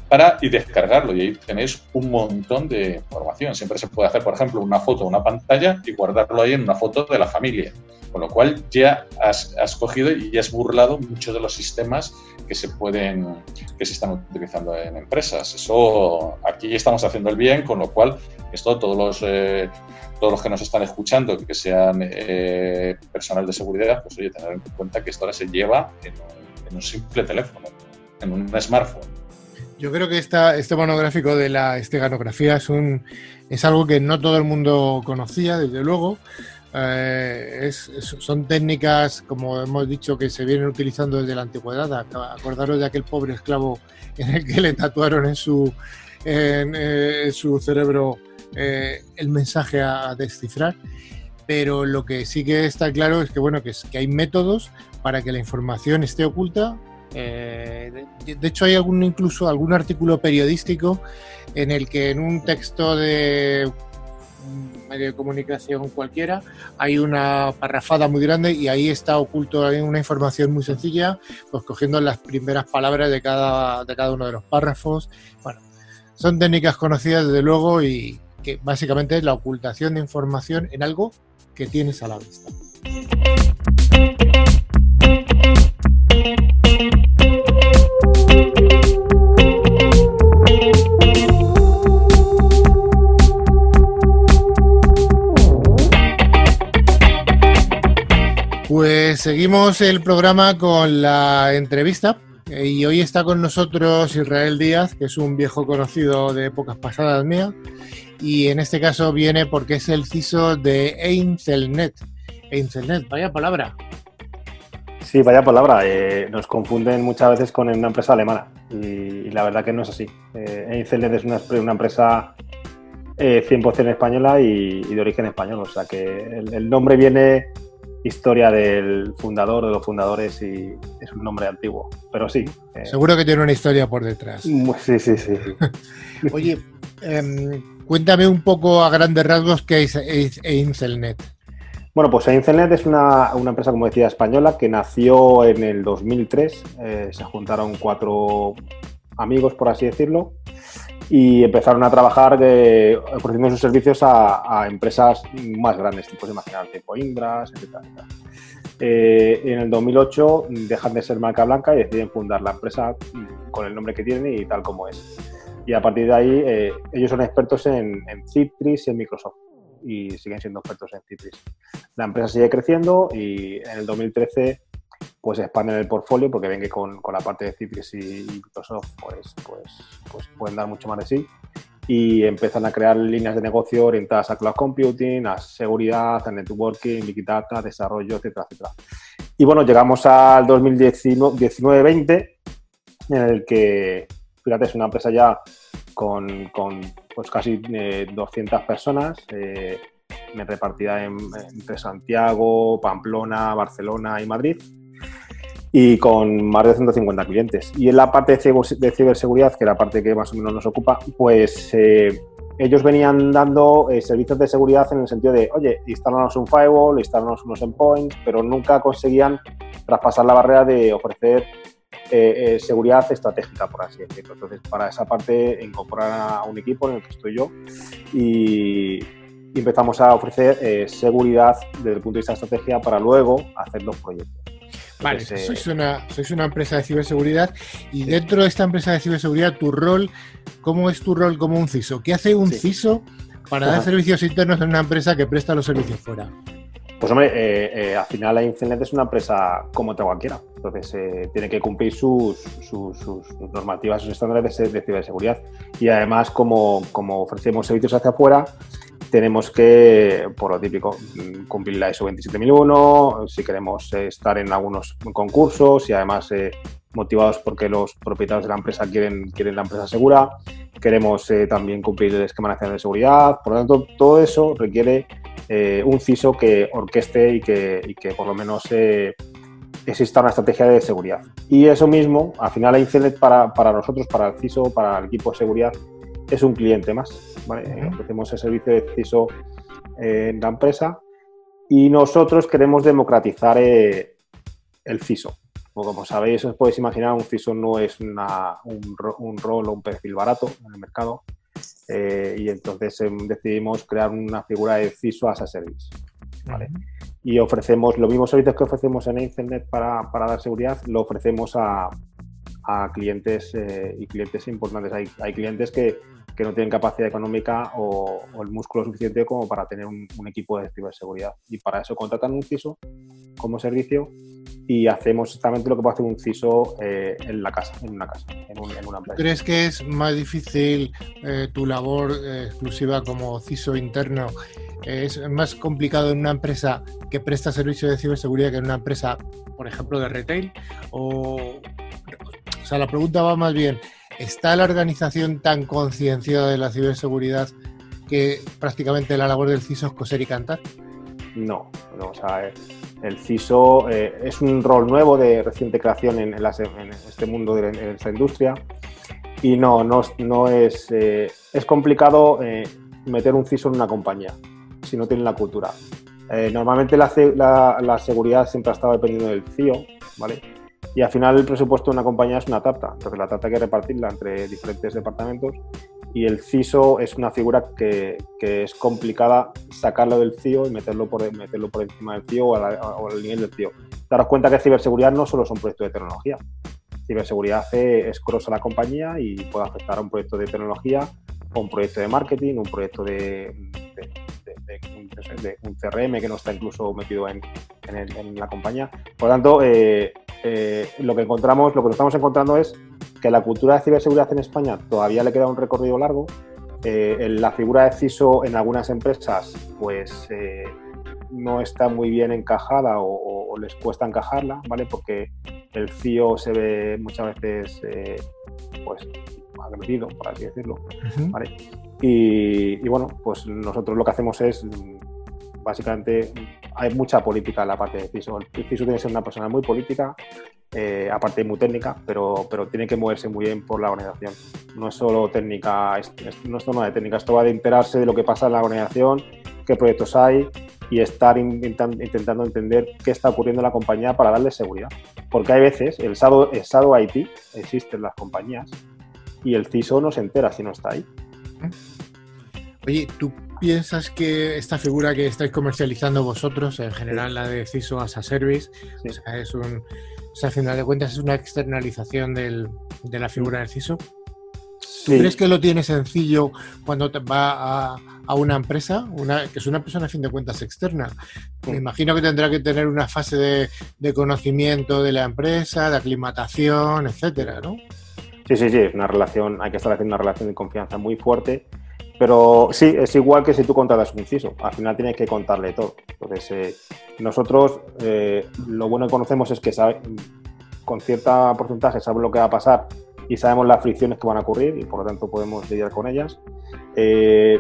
para y descargarlo. Y ahí tenéis un montón de información. Siempre se puede hacer, por ejemplo, una foto, una pantalla y guardarlo ahí en una foto de la familia. Con lo cual ya has, has cogido y has burlado muchos de los sistemas que se pueden, que se están utilizando en empresas. Eso aquí estamos haciendo el bien, con lo cual esto todos los eh, todos los que nos están escuchando, que sean eh, personal de seguridad, pues oye, tener en cuenta que esto ahora se lleva en un, simple teléfono, en un smartphone. Yo creo que esta, este monográfico de la esteganografía es, un, es algo que no todo el mundo conocía, desde luego. Eh, son técnicas, como hemos dicho, que se vienen utilizando desde la antigüedad. Acordaros de aquel pobre esclavo en el que le tatuaron en su, en, eh, su cerebro eh, el mensaje a, descifrar. Pero lo que sí que está claro es que, bueno, que, hay métodos para que la información esté oculta. de, de, hecho, hay algún incluso algún artículo periodístico en el que en un texto de de comunicación cualquiera, hay una parrafada muy grande y ahí está oculto una información muy sencilla, pues cogiendo las primeras palabras de cada, de cada uno de los párrafos. Bueno, son técnicas conocidas desde luego y que básicamente es la ocultación de información en algo que tienes a la vista. Seguimos el programa con la entrevista eh, y hoy está con nosotros Israel Díaz, que es un viejo conocido de épocas pasadas mías y en este caso viene porque es el CISO de Einzelnet. Einzelnet, vaya palabra. Sí, vaya palabra. Eh, nos confunden muchas veces con una empresa alemana y, la verdad que no es así. Eh, Einzelnet es una, empresa 100% eh, española y, de origen español, o sea que el, nombre viene historia del fundador, de los fundadores y es un nombre antiguo, pero sí. Seguro que tiene una historia por detrás. Sí, sí, sí. Oye, em, cuéntame un poco a grandes rasgos qué es Einzelnet. Bueno, pues Einzelnet es una, empresa, como decía, española que nació en el 2003. Eh, se juntaron cuatro amigos, por así decirlo, y empezaron a trabajar eh, ofreciendo sus servicios a, empresas más grandes, tipo imaginar, tipo Indras, etc. Eh, en el 2008 dejan de ser marca blanca y deciden fundar la empresa con el nombre que tienen y tal como es. Y a partir de ahí, ellos son expertos en, en Citrix y en Microsoft y siguen siendo expertos en Citrix. La empresa sigue creciendo y en el 2013 pues expanden el portfolio porque ven que con, con la parte de Citrix y, Microsoft pues, pues, pues pueden dar mucho más de sí y empiezan a crear líneas de negocio orientadas a cloud computing, a seguridad, a networking, big data, desarrollo, etcétera, etcétera. Y bueno, llegamos al 2019-20 en el que, fíjate, es una empresa ya con, con pues casi 200 eh, personas, eh, repartida entre Santiago, Pamplona, Barcelona y Madrid, y con más de 150 clientes. Y en la parte de ciberseguridad, que es la parte que más o menos nos ocupa, pues eh, ellos venían dando eh, servicios de seguridad en el sentido de, oye, instalanos un firewall, instalanos unos endpoints, pero nunca conseguían traspasar la barrera de ofrecer eh, eh, seguridad estratégica, por así decirlo. Entonces, para esa parte, incorporar a un equipo en el que estoy yo y, empezamos a ofrecer eh, seguridad desde el punto de vista de estrategia para luego hacer los proyectos. Vale, sois, una, sois una empresa de ciberseguridad y dentro de esta empresa de ciberseguridad, tu rol, ¿cómo es tu rol como un CISO? ¿Qué hace un CISO para dar servicios internos en una empresa que presta los servicios fuera? Pues hombre, eh, eh, al final la Incenet es una empresa como otra cualquiera, entonces eh, tiene que cumplir sus, normativas, sus estándares de, ciberseguridad y además como, ofrecemos servicios hacia afuera, tenemos que, por lo típico, mm, cumplir la ISO 27001, si queremos estar en algunos concursos y además motivados porque los propietarios de la empresa quieren, quieren la empresa segura, queremos también cumplir el esquema nacional de seguridad, por lo tanto todo eso requiere eh, un CISO que orqueste y que, por lo menos eh, exista una estrategia de seguridad. Y eso mismo, al final, Incenet para, para nosotros, para el CISO, para el equipo de seguridad, es un cliente más. Ofrecemos el servicio de CISO eh, en la empresa y nosotros queremos democratizar el CISO. Como sabéis, os podéis imaginar, un CISO no es un, un rol o un perfil barato en el mercado. Eh, y entonces em, decidimos crear una figura de CISO as a service. Y ofrecemos los mismos servicios que ofrecemos en Internet para, para dar seguridad, lo ofrecemos a, a clientes eh, y clientes importantes. Hay, hay clientes que, que, no tienen capacidad económica o, el músculo suficiente como para tener un, un, equipo de ciberseguridad. Y para eso contratan un CISO como servicio y hacemos exactamente lo que puede hacer un CISO eh, en la casa, en una casa, en, una empresa. ¿Crees que es más difícil eh, tu labor eh, exclusiva como CISO interno? ¿Es más complicado en una empresa que presta servicios de ciberseguridad que en una empresa, por ejemplo, de retail? O, o sea, la pregunta va más bien, ¿está la organización tan concienciada de la ciberseguridad que prácticamente la labor del CISO es coser y cantar? No, no, o sea, el CISO eh, es un rol nuevo de reciente creación en, este mundo de, esta industria y no, no, es, eh, es complicado eh, meter un CISO en una compañía si no tiene la cultura. normalmente la, la, seguridad siempre ha estado dependiendo del CIO, ¿vale? Y al final el presupuesto de una compañía es una tarta, entonces la tarta hay que repartirla entre diferentes departamentos y el CISO es una figura que, que, es complicada sacarlo del CIO y meterlo por, meterlo por encima del CIO o, al nivel del CIO. Daros cuenta que ciberseguridad no solo son proyectos de tecnología. Ciberseguridad es cross a la compañía y puede afectar a un proyecto de tecnología, o un proyecto de marketing, un proyecto de, un, CRM que no está incluso metido en, la compañía. Por lo tanto, eh, eh, lo que encontramos, lo que estamos encontrando es que la cultura de ciberseguridad en España todavía le queda un recorrido largo. Eh, la figura de CISO en algunas empresas, pues no está muy bien encajada o, les cuesta encajarla, ¿vale? Porque el CIO se ve muchas veces, pues, agredido, por así decirlo, ¿vale? Y, bueno, pues nosotros lo que hacemos es, básicamente, hay mucha política en la parte de CISO. El CISO tiene que ser una persona muy política, eh, aparte muy técnica, pero, pero tiene que moverse muy bien por la organización. No es solo técnica, no es solo de técnica, esto va de enterarse de lo que pasa en la organización, qué proyectos hay y estar intentando entender qué está ocurriendo en la compañía para darle seguridad. Porque hay veces, el SADO, el SADO IT existe en las compañías y el CISO no se entera si no está ahí. Oye, ¿tú piensas que esta figura que estáis comercializando vosotros, en general la de CISO as a Service, o sea, es un, o sea, final de cuentas es una externalización del, de la figura del CISO? ¿Tú crees que lo tiene sencillo cuando te va a, a, una empresa, una, que es una persona a fin de cuentas externa? Me imagino que tendrá que tener una fase de, de conocimiento de la empresa, de aclimatación, etcétera, ¿no? Sí, sí, sí, es una relación, hay que establecer una relación de confianza muy fuerte, pero sí, es igual que si tú contratas un CISO, al final tienes que contarle todo. Entonces, eh, nosotros eh, lo bueno que conocemos es que con cierta porcentaje sabemos lo que va a pasar y sabemos las fricciones que van a ocurrir y por lo tanto podemos lidiar con ellas. Eh,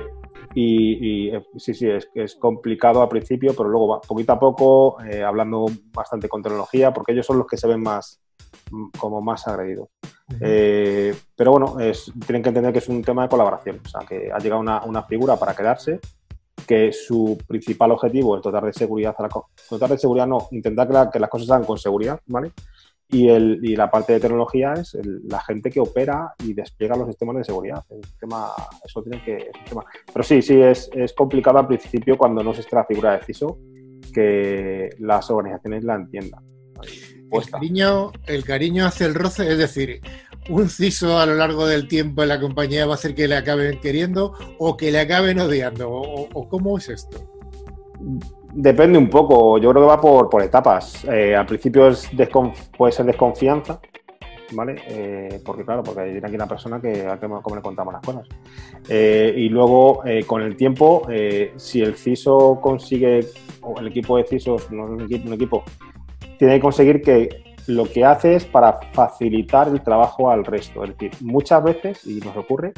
y, sí, sí, es, es complicado al principio, pero luego va poquito a poco, hablando bastante con tecnología, porque ellos son los que se ven más, como más agredidos. Eh, pero bueno, tienen que entender que es un tema de colaboración, o sea, que ha llegado una, figura para quedarse, que su principal objetivo es dotar de seguridad, a la, dotar de seguridad no, intentar que, las cosas se hagan con seguridad, ¿vale? Y, el, y la parte de tecnología es la gente que opera y despliega los sistemas de seguridad. El tema, eso tiene que, Pero sí, sí, es, es complicado al principio cuando no está la figura de CISO que las organizaciones la entiendan. El cariño, el cariño hace el roce, es decir, un CISO a lo largo del tiempo en la compañía va a hacer que le acaben queriendo o que le acaben odiando. ¿O, cómo es esto? Depende un poco, yo creo que va por, etapas. Eh, al principio es puede ser desconfianza, ¿vale? Eh, porque claro, porque hay aquí una persona que a cómo le contamos las cosas. Eh, y luego, con el tiempo, si el CISO consigue, o el equipo de CISOs, no un equipo, un equipo tiene que conseguir que lo que hace es para facilitar el trabajo al resto. Es decir, muchas veces, y nos ocurre,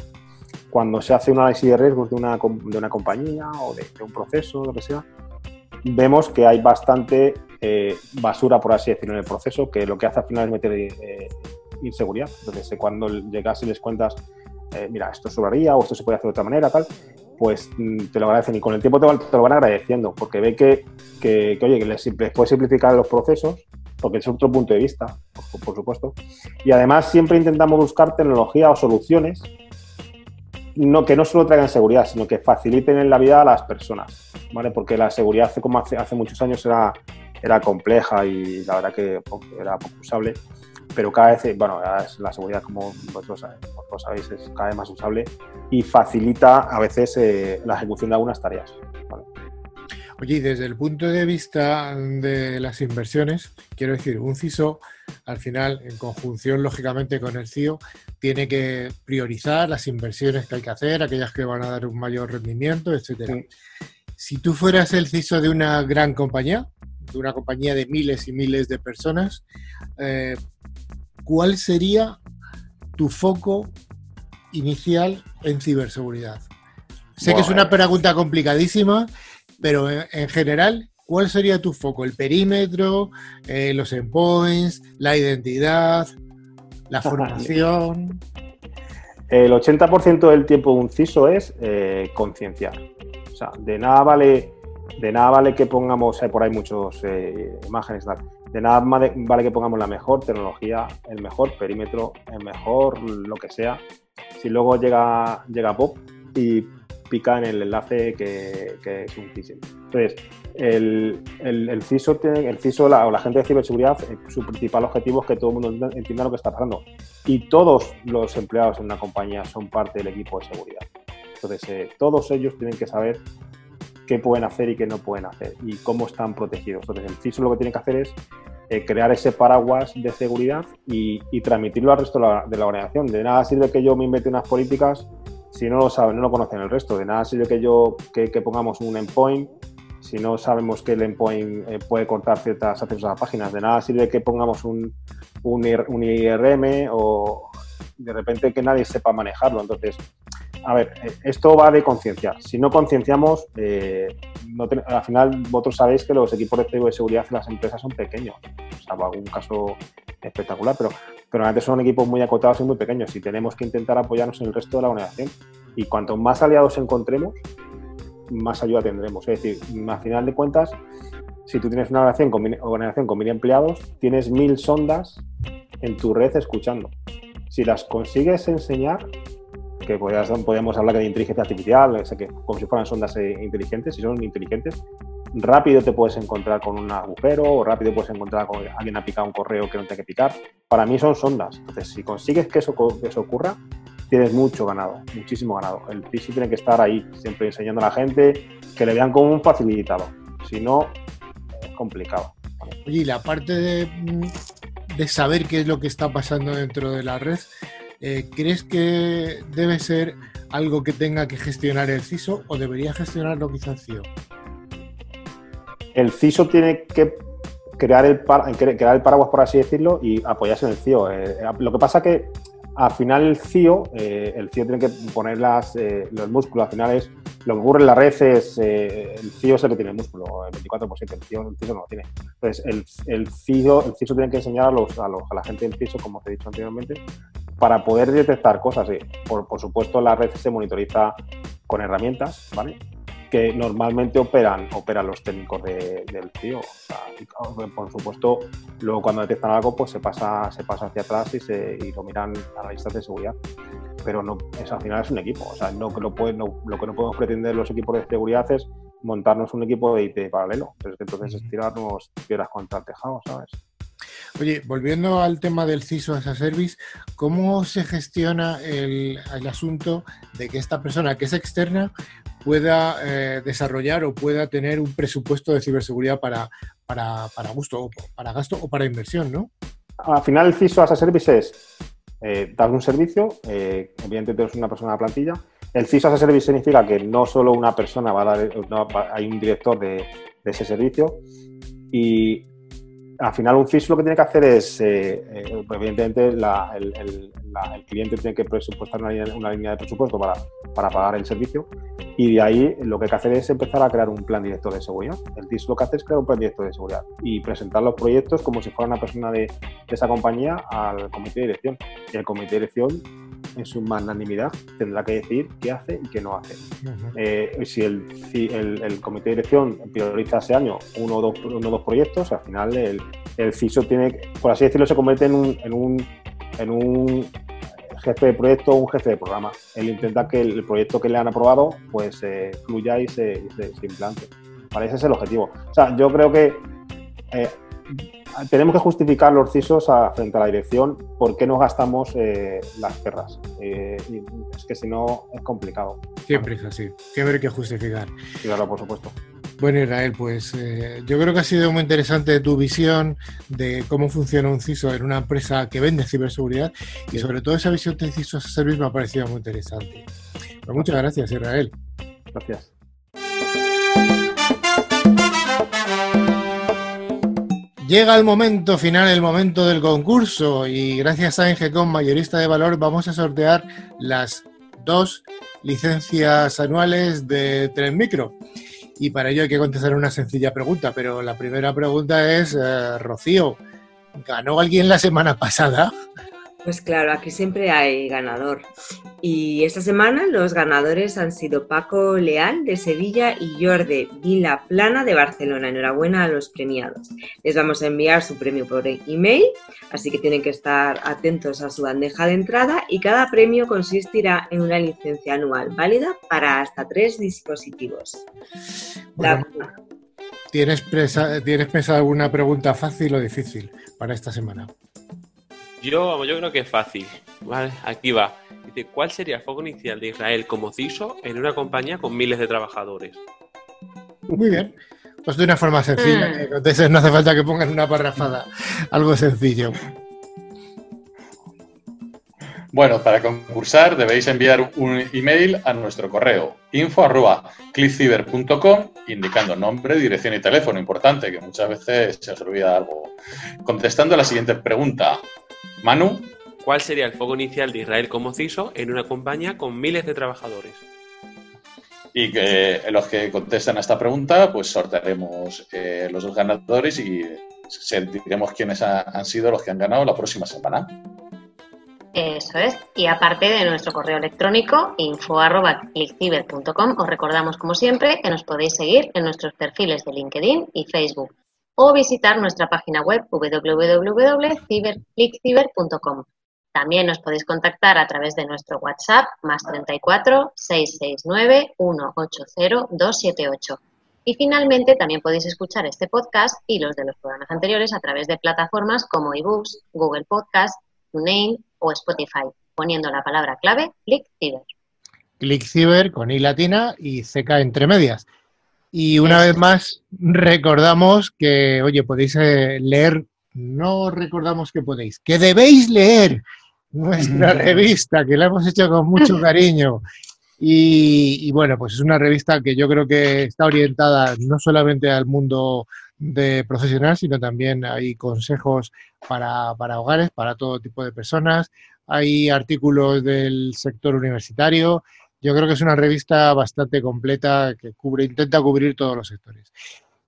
cuando se hace un análisis de riesgos de una, de una compañía o de, un proceso, lo que sea, vemos que hay bastante eh, basura, por así decirlo, en el proceso, que lo que hace al final es meter eh, inseguridad. Entonces, eh, cuando llegas y les cuentas, mira, esto sobraría o esto se puede hacer de otra manera, tal, pues mm, te lo agradecen y con el tiempo te, lo van agradeciendo porque ve que, que, oye, que les, puede simplificar los procesos porque es otro punto de vista, por, supuesto. Y además siempre intentamos buscar tecnología o soluciones no, que no solo traigan seguridad, sino que faciliten en la vida a las personas, ¿vale? Porque la seguridad, como hace, hace muchos años, era, era compleja y la verdad que era poco usable pero cada vez, bueno, la seguridad, como vosotros, sabéis, es cada vez más usable y facilita a veces eh, la ejecución de algunas tareas. Oye, y desde el punto de vista de las inversiones, quiero decir, un CISO, al final, en conjunción lógicamente con el CIO, tiene que priorizar las inversiones que hay que hacer, aquellas que van a dar un mayor rendimiento, etcétera. Si tú fueras el CISO de una gran compañía, de una compañía de miles y miles de personas, eh, ¿cuál sería tu foco inicial en ciberseguridad? Sé que es una pregunta complicadísima, pero en, general, ¿cuál sería tu foco? ¿El perímetro, eh, los endpoints, la identidad, la formación? El 80% del tiempo de un CISO es eh, concienciar. O sea, de nada vale, de nada vale que pongamos, por ahí muchas eh, imágenes, tal de nada vale que pongamos la mejor tecnología, el mejor perímetro, el mejor lo que sea, si luego llega, llega Pop y pica en el enlace que, es un phishing. Entonces, el, el, CISO, el CISO o la gente de ciberseguridad, eh, su principal objetivo es que todo el mundo entienda lo que está pasando. Y todos los empleados en una compañía son parte del equipo de seguridad. Entonces, eh, todos ellos tienen que saber qué pueden hacer y qué no pueden hacer y cómo están protegidos. Entonces, el CISO lo que tiene que hacer es eh, crear ese paraguas de seguridad y, transmitirlo al resto de la, organización. De nada sirve que yo me invente unas políticas si no lo saben, no lo conocen el resto. De nada sirve que yo que, pongamos un endpoint si no sabemos que el endpoint eh, puede cortar ciertas accesos a páginas. De nada sirve que pongamos un, un, un IRM o de repente que nadie sepa manejarlo. Entonces, a ver, eh, esto va de conciencia. Si no concienciamos, eh, al final vosotros sabéis que los equipos de seguridad en las empresas son pequeños. O sea, algún caso espectacular, pero, pero realmente son equipos muy acotados y muy pequeños y tenemos que intentar apoyarnos en el resto de la organización. Y cuanto más aliados encontremos, más ayuda tendremos. Es decir, al final de cuentas, si tú tienes una organización con, organización con mil empleados, tienes mil sondas en tu red escuchando. Si las consigues enseñar, que podríamos hablar de inteligencia artificial, que, como si fueran sondas eh, inteligentes, si son inteligentes, rápido te puedes encontrar con un agujero o rápido puedes encontrar con alguien ha picado un correo que no tiene que picar. Para mí son sondas. Entonces, si consigues que eso, que eso ocurra, tienes mucho ganado, muchísimo ganado. El PISI tiene que estar ahí, siempre enseñando a la gente que le vean como un facilitado. Si no, es complicado. Oye, y la parte de, de saber qué es lo que está pasando dentro de la red, eh, ¿crees que debe ser algo que tenga que gestionar el CISO o debería gestionarlo quizá el CIO? El CISO tiene que crear el, crear el paraguas, por así decirlo, y apoyarse en el CIO. Eh, lo que pasa que al final el CIO, eh, el CIO tiene que poner las, los músculos, al final es lo que ocurre en la red es el CIO es el tiene el músculo, el 24 el CIO, el CISO no lo tiene. Entonces, el, el, CIO, el CISO tiene que enseñar a, los, a, a la gente del CISO, como te he dicho anteriormente, para poder detectar cosas. Por, por, supuesto, la red se monitoriza con herramientas, ¿vale? Que normalmente operan, operan los técnicos del CIO. por supuesto, luego cuando detectan algo, pues se pasa, se pasa hacia atrás y, se, y lo miran a la lista de seguridad. Pero no, es, al final es un equipo. O sea, no, lo, puede, no, lo que no podemos pretender los equipos de seguridad es montarnos un equipo de IT paralelo. entonces es tirarnos piedras contra el tejado, ¿sabes? Oye, volviendo al tema del CISO as a Service, ¿cómo se gestiona el, asunto de que esta persona que es externa pueda eh, desarrollar o pueda tener un presupuesto de ciberseguridad para, para, para gusto, para gasto o para inversión, ¿no? Al final el CISO as a Service es eh, dar un servicio, eh, evidentemente es una persona de plantilla. El CISO as a Service significa que no solo una persona va a dar, hay un director de, de ese servicio y al final un CISO lo que tiene que hacer es, eh, eh, evidentemente, el, cliente tiene que presupuestar una línea, de presupuesto para, para, pagar el servicio y de ahí lo que hay que hacer es empezar a crear un plan director de seguridad. El CISO lo que hace es crear un plan director de seguridad y presentar los proyectos como si fuera una persona de, esa compañía al comité de dirección. Y el comité de dirección en su magnanimidad tendrá que decir qué hace y qué no hace. Eh, si, el, el, comité de dirección prioriza ese año uno o dos, uno, dos proyectos, al final el, el CISO tiene, por así decirlo, se convierte en un, en un, en un jefe de proyecto o un jefe de programa. Él intenta que el proyecto que le han aprobado pues eh, fluya y se, implante. Para ese es el objetivo. O sea, yo creo que eh, tenemos que justificar los CISOs frente a la dirección por qué no gastamos eh, las perras. es que si no es complicado. Siempre es así. Siempre hay que justificar. Claro, por supuesto. Bueno, Israel, pues eh, yo creo que ha sido muy interesante tu visión de cómo funciona un CISO en una empresa que vende ciberseguridad y sobre todo esa visión de CISO a service me ha parecido muy interesante. Pues muchas gracias, Israel. Gracias. Llega el momento final, el momento del concurso y gracias a Engecom Mayorista de Valor vamos a sortear las dos licencias anuales de Tren Micro. Y para ello hay que contestar una sencilla pregunta, pero la primera pregunta es, eh, Rocío, ¿ganó alguien la semana pasada? Pues claro, aquí siempre hay ganador. Y esta semana los ganadores han sido Paco Leal de Sevilla y Jordi Vila Plana de Barcelona. Enhorabuena a los premiados. Les vamos a enviar su premio por email, así que tienen que estar atentos a su bandeja de entrada y cada premio consistirá en una licencia anual válida para hasta tres dispositivos. ¿tienes, ¿Tienes pensado alguna pregunta fácil o difícil para esta semana? Yo, yo creo que es fácil. Vale, aquí va. Dice, ¿cuál sería el foco inicial de Israel como CISO en una compañía con miles de trabajadores? Muy bien. Pues de una forma sencilla, Mm. que contesten, no hace falta que pongan una parrafada. Algo sencillo. Bueno, para concursar debéis enviar un email a nuestro correo info@clickciber.com indicando nombre, dirección y teléfono. Importante, que muchas veces se os olvida algo. Contestando a la siguiente pregunta. Manu, ¿Cuál sería el foco inicial de Israel como CISO en una compañía con miles de trabajadores? y que los que contestan a esta pregunta, pues sortearemos eh, los dos ganadores y se- diremos quiénes ha- han sido los que han ganado la próxima semana. Eso es. Y aparte de nuestro correo electrónico info.clickciber.com, os recordamos como siempre que nos podéis seguir en nuestros perfiles de LinkedIn y Facebook o visitar nuestra página web www.clickciber.com. También nos podéis contactar a través de nuestro WhatsApp más 34 669 180 278. Y finalmente también podéis escuchar este podcast y los de los programas anteriores a través de plataformas como eBooks, Google Podcast, TuneIn o Spotify, poniendo la palabra clave ClickCiber. ClickCiber con I latina y CK entre medias. Y una vez más, recordamos que, oye, podéis eh, leer, no recordamos que podéis, que debéis leer nuestra revista, que la hemos hecho con mucho cariño. Y, y bueno, pues es una revista que yo creo que está orientada no solamente al mundo de profesional, sino también hay consejos para, para hogares, para todo tipo de personas. Hay artículos del sector universitario. Yo creo que es una revista bastante completa que cubre, intenta cubrir todos los sectores.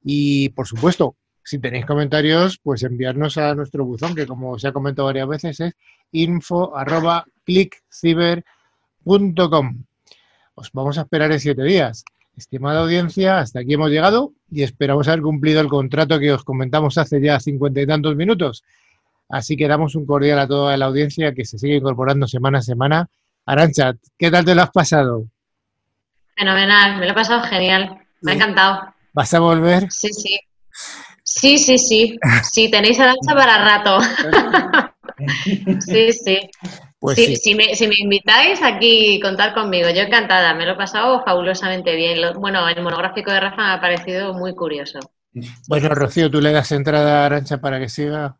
Y por supuesto, si tenéis comentarios, pues enviarnos a nuestro buzón, que como se ha comentado varias veces es info arroba clickciber.com. Os vamos a esperar en siete días. Estimada audiencia, hasta aquí hemos llegado y esperamos haber cumplido el contrato que os comentamos hace ya cincuenta y tantos minutos. Así que damos un cordial a toda la audiencia que se sigue incorporando semana a semana. Arancha, ¿qué tal te lo has pasado? Fenomenal, me lo he pasado genial, me ha encantado. ¿Vas a volver? Sí, sí. Sí, sí, sí. Sí, tenéis arancha para rato. Sí, sí. Pues Sí, sí. Si, me, si me invitáis aquí, contar conmigo. Yo encantada, me lo he pasado fabulosamente bien. Lo- bueno, el monográfico de Rafa me ha parecido muy curioso. Bueno, Rocío, ¿tú le das entrada a Arancha para que siga?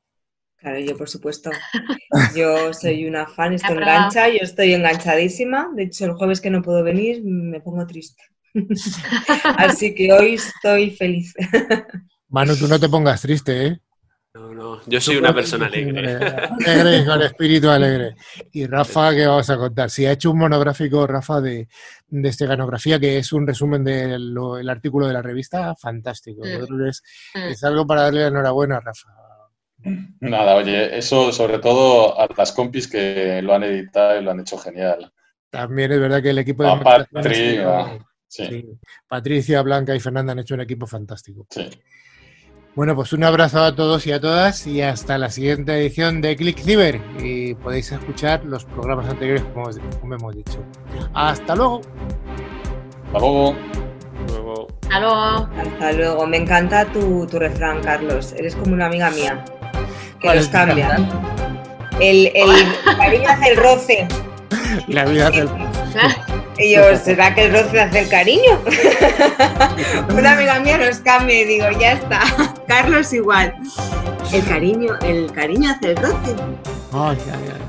Claro, yo por supuesto. Yo soy una fan, esto engancha, yo estoy enganchadísima. De hecho, el jueves que no puedo venir me pongo triste. Así que hoy estoy feliz. Manu, tú no te pongas triste, ¿eh? No, no, yo soy una persona alegre. Alegre, con espíritu alegre. Y Rafa, ¿qué vamos a contar? Sí, ha hecho un monográfico, Rafa, de, de esteganografía, que es un resumen del lo- el artículo de la revista, fantástico. Mm. es, Mm. es algo para darle la enhorabuena a Rafa. Nada, oye, eso sobre todo a las compis que lo han editado y lo han hecho genial. También es verdad que el equipo de A moderación ha Patri, sido- a- Sí, sí, Patricia, Blanca y Fernanda han hecho un equipo fantástico. sí. Bueno, pues un abrazo a todos y a todas y hasta la siguiente edición de Click Ciber. Y podéis escuchar los programas anteriores, como, como hemos dicho. Hasta luego. Hasta luego. Luego, Hasta luego. Hasta luego. Me encanta tu, tu refrán, Carlos. Eres como una amiga mía. Que ¿Cuál los cambia. El, el cariño hace el roce. La vida del... Y yo, ¿será que el roce hace el cariño? una amiga mía nos cambia y digo, ya está. Carlos igual. El cariño, el cariño hace el roce. Ay, ay, ay.